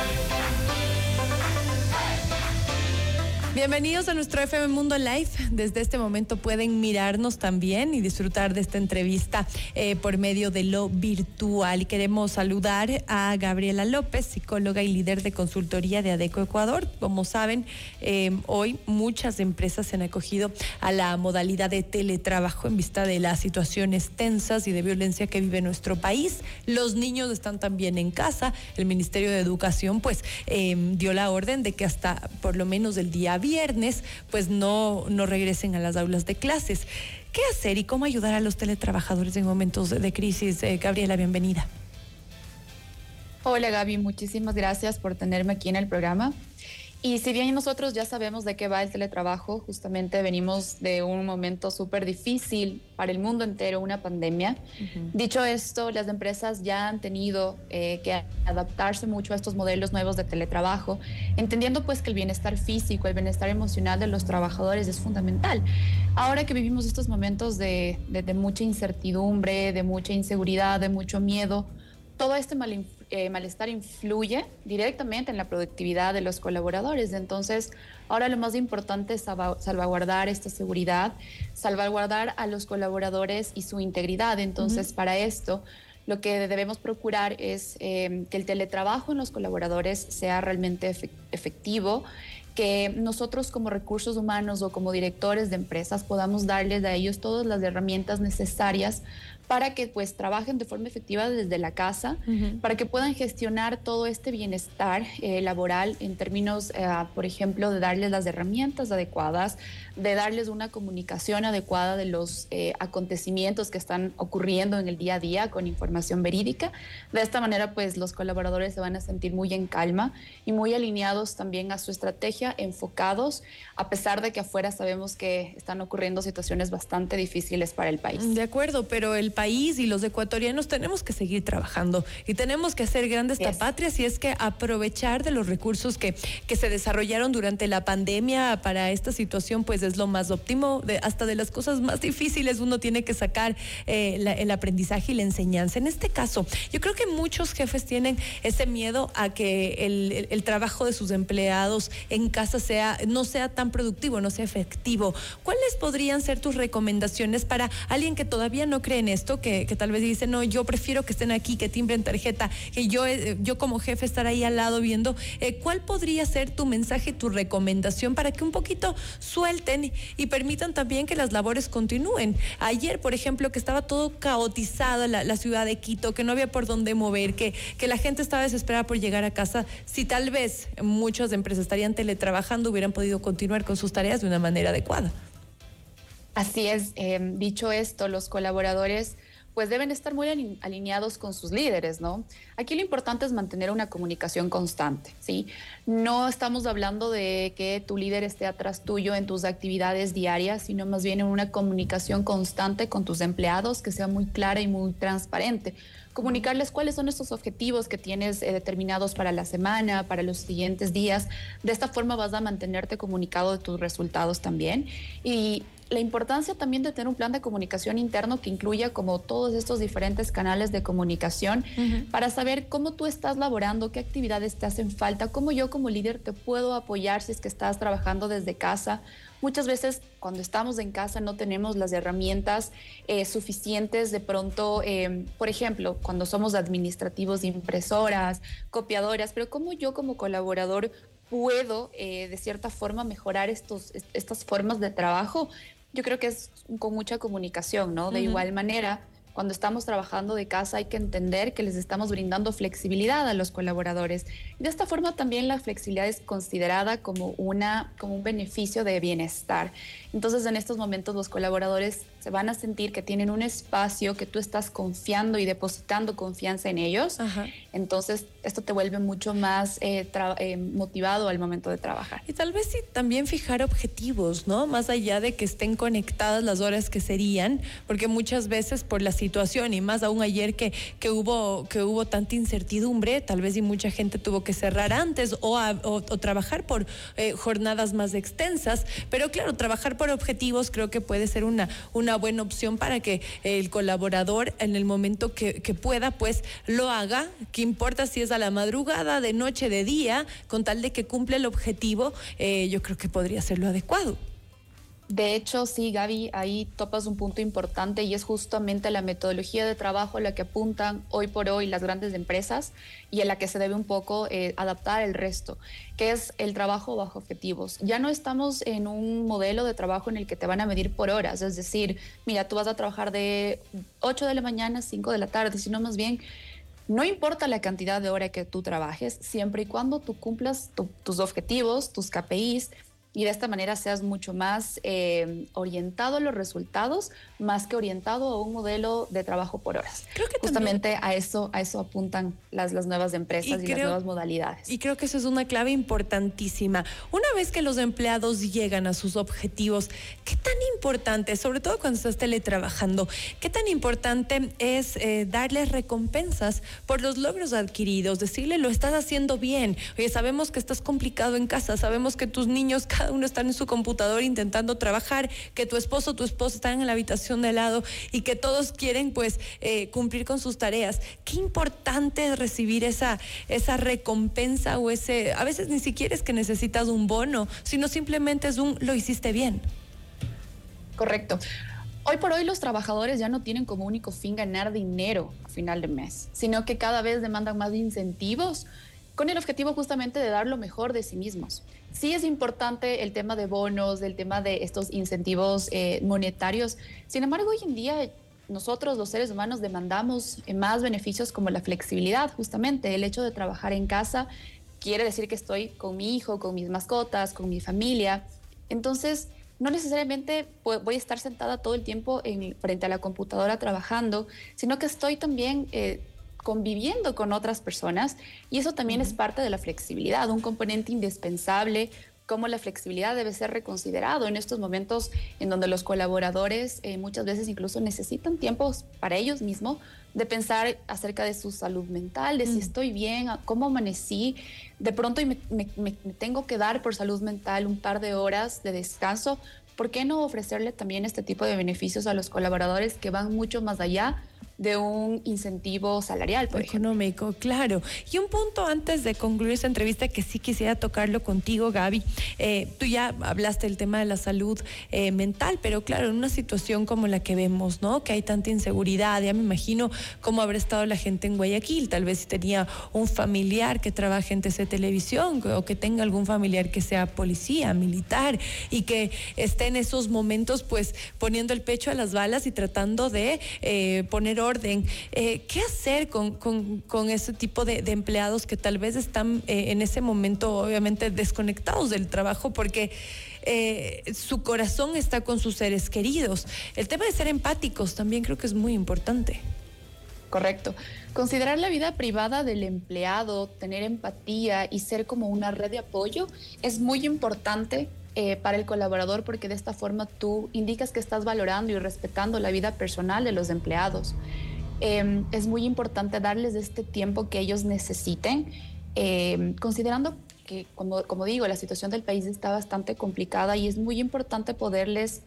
Bye. Bienvenidos a nuestro FM Mundo Live. Desde este momento pueden mirarnos también y disfrutar de esta entrevista eh, por medio de lo virtual. Y queremos saludar a Gabriela López, psicóloga y líder de consultoría de ADECO Ecuador. Como saben, eh, hoy muchas empresas se han acogido a la modalidad de teletrabajo en vista de las situaciones tensas y de violencia que vive nuestro país. Los niños están también en casa. El Ministerio de Educación pues eh, dio la orden de que hasta por lo menos el día viernes pues no, no regresen a las aulas de clases. ¿Qué hacer y cómo ayudar a los teletrabajadores en momentos de crisis? Eh, Gabriela, bienvenida. Hola Gaby, muchísimas gracias por tenerme aquí en el programa. Y si bien nosotros ya sabemos de qué va el teletrabajo, justamente venimos de un momento súper difícil para el mundo entero, una pandemia. Dicho esto, las empresas ya han tenido eh, que adaptarse mucho a estos modelos nuevos de teletrabajo, entendiendo pues que el bienestar físico, el bienestar emocional de los trabajadores es fundamental. Ahora que vivimos estos momentos de, de mucha incertidumbre, de mucha inseguridad, de mucho miedo, todo este eh, malestar influye directamente en la productividad de los colaboradores. Entonces, ahora lo más importante es salvaguardar esta seguridad, salvaguardar a los colaboradores y su integridad. Entonces, para esto, lo que debemos procurar es eh, que el teletrabajo en los colaboradores sea realmente efectivo, que nosotros como recursos humanos o como directores de empresas podamos darles a ellos todas las herramientas necesarias para que pues trabajen de forma efectiva desde la casa, para que puedan gestionar todo este bienestar eh, laboral en términos, eh, por ejemplo, de darles las herramientas adecuadas, de darles una comunicación adecuada de los eh, acontecimientos que están ocurriendo en el día a día con información verídica. De esta manera, pues los colaboradores se van a sentir muy en calma y muy alineados también a su estrategia, enfocados, a pesar de que afuera sabemos que están ocurriendo situaciones bastante difíciles para el país. De acuerdo, pero el país y los ecuatorianos tenemos que seguir trabajando y tenemos que hacer grande esta patria si es que aprovechar de los recursos que, que se desarrollaron durante la pandemia para esta situación pues es lo más óptimo, de, hasta de las cosas más difíciles uno tiene que sacar eh, el aprendizaje y la enseñanza. En este caso, yo creo que muchos jefes tienen ese miedo a que el, el, trabajo de sus empleados en casa sea, no sea tan productivo, no sea efectivo. ¿Cuáles podrían ser tus recomendaciones para alguien que todavía no cree en esto? Que, tal vez dice, no, yo prefiero que estén aquí, que timbren tarjeta, que yo, eh, yo como jefe estar ahí al lado viendo, eh, ¿cuál podría ser tu mensaje, tu recomendación para que un poquito suelten y permitan también que las labores continúen? Ayer, por ejemplo, que estaba todo caotizado la, la ciudad de Quito, que no había por dónde mover, que, que la gente estaba desesperada por llegar a casa, si tal vez muchas empresas estarían teletrabajando, hubieran podido continuar con sus tareas de una manera adecuada. Así es, em, dicho esto, los colaboradores pues deben estar muy alineados con sus líderes, ¿no? Aquí lo importante es mantener una comunicación constante, ¿sí? No estamos hablando de que tu líder esté atrás tuyo en tus actividades diarias, sino más bien en una comunicación constante con tus empleados que sea muy clara y muy transparente. Comunicarles cuáles son estos objetivos que tienes eh, determinados para la semana, para los siguientes días. De esta forma vas a mantenerte comunicado de tus resultados también. Y la importancia también de tener un plan de comunicación interno que incluya como todos estos diferentes canales de comunicación para saber cómo tú estás laborando, qué actividades te hacen falta, cómo yo como líder te puedo apoyar si es que estás trabajando desde casa. Muchas veces cuando estamos en casa no tenemos las herramientas eh, suficientes de pronto, eh, por ejemplo, cuando somos administrativos de impresoras, copiadoras, pero cómo yo como colaborador puedo eh, de cierta forma mejorar estos, estas formas de trabajo yo creo que es con mucha comunicación, ¿no? De igual manera, cuando estamos trabajando de casa hay que entender que les estamos brindando flexibilidad a los colaboradores. De esta forma también la flexibilidad es considerada como, una, como un beneficio de bienestar. Entonces en estos momentos los colaboradores se van a sentir que tienen un espacio que tú estás confiando y depositando confianza en ellos. Entonces esto te vuelve mucho más eh, eh, motivado al momento de trabajar. Y tal vez sí también fijar objetivos, ¿no? Más allá de que estén conectadas las horas que serían, porque muchas veces por la situación y más aún ayer que, que, hubo, que hubo tanta incertidumbre, tal vez y mucha gente tuvo que cerrar antes o, o, trabajar por eh, jornadas más extensas, pero claro, trabajar por objetivos creo que puede ser una, una una buena opción para que el colaborador en el momento que, pueda, pues lo haga, que importa si es a la madrugada, de noche, de día, con tal de que cumple el objetivo, eh, yo creo que podría ser lo adecuado. De hecho, sí, Gaby, ahí topas un punto importante y es justamente la metodología de trabajo la que apuntan hoy por hoy las grandes empresas y a la que se debe un poco eh, adaptar el resto, que es el trabajo bajo objetivos. Ya no estamos en un modelo de trabajo en el que te van a medir por horas, es decir, mira, tú vas a trabajar de 8 de la mañana a 5 de la tarde, sino más bien no importa la cantidad de hora que tú trabajes, siempre y cuando tú cumplas tus objetivos, tus KPIs, y de esta manera seas mucho más eh, orientado a los resultados más que orientado a un modelo de trabajo por horas. Creo que justamente a eso a eso apuntan las, las nuevas empresas y, las nuevas modalidades. Y creo que eso es una clave importantísima. Una vez que los empleados llegan a sus objetivos, ¿qué tan importante, sobre todo cuando estás teletrabajando, qué tan importante es eh, darles recompensas por los logros adquiridos, decirle lo estás haciendo bien. Oye, sabemos que estás complicado en casa, sabemos que tus niños cada uno están en su computador intentando trabajar, que tu esposo o tu esposa están en la habitación de lado y que todos quieren pues eh, cumplir con sus tareas. Qué importante es recibir esa, esa recompensa o ese, a veces ni siquiera es que necesitas un bono, sino simplemente es un lo hiciste bien. Correcto. Hoy por hoy los trabajadores ya no tienen como único fin ganar dinero a final de mes, sino que cada vez demandan más incentivos con el objetivo justamente de dar lo mejor de sí mismos. Sí es importante el tema de bonos, el tema de estos incentivos eh, monetarios. Sin embargo, hoy en día nosotros los seres humanos demandamos más beneficios como la flexibilidad, justamente el hecho de trabajar en casa quiere decir que estoy con mi hijo, con mis mascotas, con mi familia. Entonces, no necesariamente voy a estar sentada todo el tiempo en, frente a la computadora trabajando, sino que estoy también eh, conviviendo con otras personas y eso también es parte de la flexibilidad, un componente indispensable como la flexibilidad debe ser reconsiderado en estos momentos en donde los colaboradores eh, muchas veces incluso necesitan tiempos para ellos mismos de pensar acerca de su salud mental, de si mm. estoy bien, cómo amanecí. De pronto me, me, tengo que dar por salud mental un par de horas de descanso. ¿Por qué no ofrecerle también este tipo de beneficios a los colaboradores que van mucho más allá de un incentivo salarial, por Económico, claro. Y un punto antes de concluir esta entrevista que sí quisiera tocarlo contigo, Gaby. Eh, tú ya hablaste del tema de la salud eh, mental, pero claro, en una situación como la que vemos, ¿no? Que hay tanta inseguridad, ya me imagino cómo habrá estado la gente en Guayaquil, tal vez si tenía un familiar que trabaje en TC Televisión o que tenga algún familiar que sea policía, militar y que esté en esos momentos pues poniendo el pecho a las balas y tratando de eh, poner orden Eh, ¿Qué hacer con, con, ese tipo de, empleados que tal vez están eh, en ese momento obviamente desconectados del trabajo porque eh, su corazón está con sus seres queridos? El tema de ser empáticos también creo que es muy importante. Correcto. Considerar la vida privada del empleado, tener empatía y ser como una red de apoyo es muy importante para el colaborador porque de esta forma tú indicas que estás valorando y respetando la vida personal de los empleados. Em, es muy importante darles este tiempo que ellos necesiten, em, considerando que, como, como, digo, la situación del país está bastante complicada y es muy importante poderles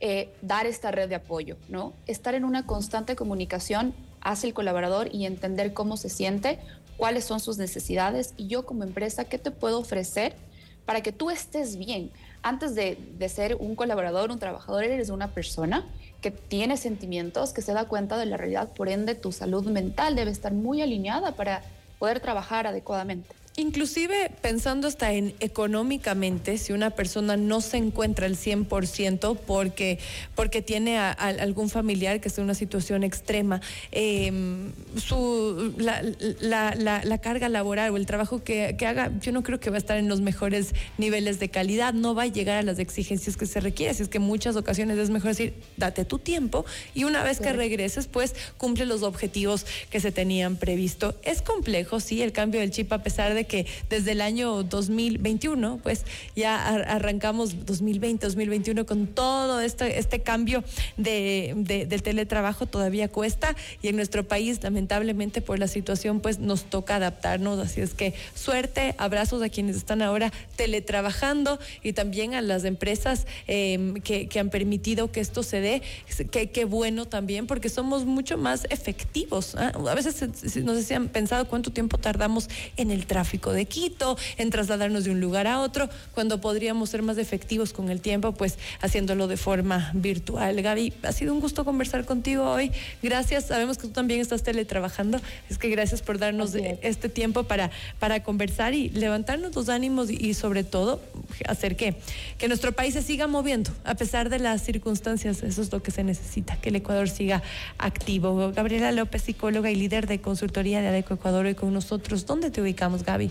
eh, dar esta red de apoyo, ¿no? Estar en una constante comunicación hacia el colaborador y entender cómo se siente, cuáles son sus necesidades y yo como empresa, ¿qué te puedo ofrecer para que tú estés bien? Antes de, ser un colaborador, un trabajador, eres una persona que tiene sentimientos, que se da cuenta de la realidad, por ende tu salud mental debe estar muy alineada para poder trabajar adecuadamente. Inclusive pensando hasta en económicamente, si una persona no se encuentra al 100% porque, porque tiene a, algún familiar que está en una situación extrema, em, su, la, la, la, carga laboral o el trabajo que, que, haga, yo no creo que va a estar en los mejores niveles de calidad, no va a llegar a las exigencias que se requiere. Así es que en muchas ocasiones es mejor decir, date tu tiempo y una vez que regreses, pues cumple los objetivos que se tenían previsto. Es complejo, sí, el cambio del chip, a pesar de que desde el año 2021, pues ya arrancamos 2020, 2021 con todo este, este cambio de, del teletrabajo todavía cuesta y en nuestro país lamentablemente por la situación pues nos toca adaptarnos, así es que suerte, abrazos a quienes están ahora teletrabajando y también a las empresas em, que, que, han permitido que esto se dé, que bueno también porque somos mucho más efectivos. ¿ah? A veces no sé si han pensado cuánto tiempo tardamos en el tráfico de Quito, en trasladarnos de un lugar a otro, cuando podríamos ser más efectivos con el tiempo, pues haciéndolo de forma virtual. Gaby, ha sido un gusto conversar contigo hoy. Gracias. Sabemos que tú también estás teletrabajando. Es que gracias por darnos este tiempo para, para conversar y levantarnos los ánimos y, sobre todo hacer que, que nuestro país se siga moviendo a pesar de las circunstancias. Eso es lo que se necesita, que el Ecuador siga activo. Gabriela López, psicóloga y líder de consultoría de ADECO Ecuador, hoy con nosotros. ¿Dónde te ubicamos, Gaby?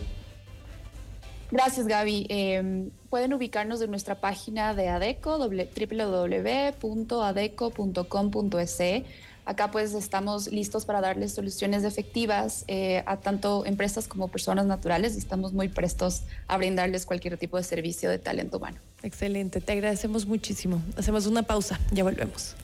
Gracias, Gaby. Em, pueden ubicarnos en nuestra página de ADECO, www.adeco.com.es. Acá pues estamos listos para darles soluciones efectivas eh, a tanto empresas como personas naturales y estamos muy prestos a brindarles cualquier tipo de servicio de talento humano. Excelente, te agradecemos muchísimo. Hacemos una pausa, ya volvemos.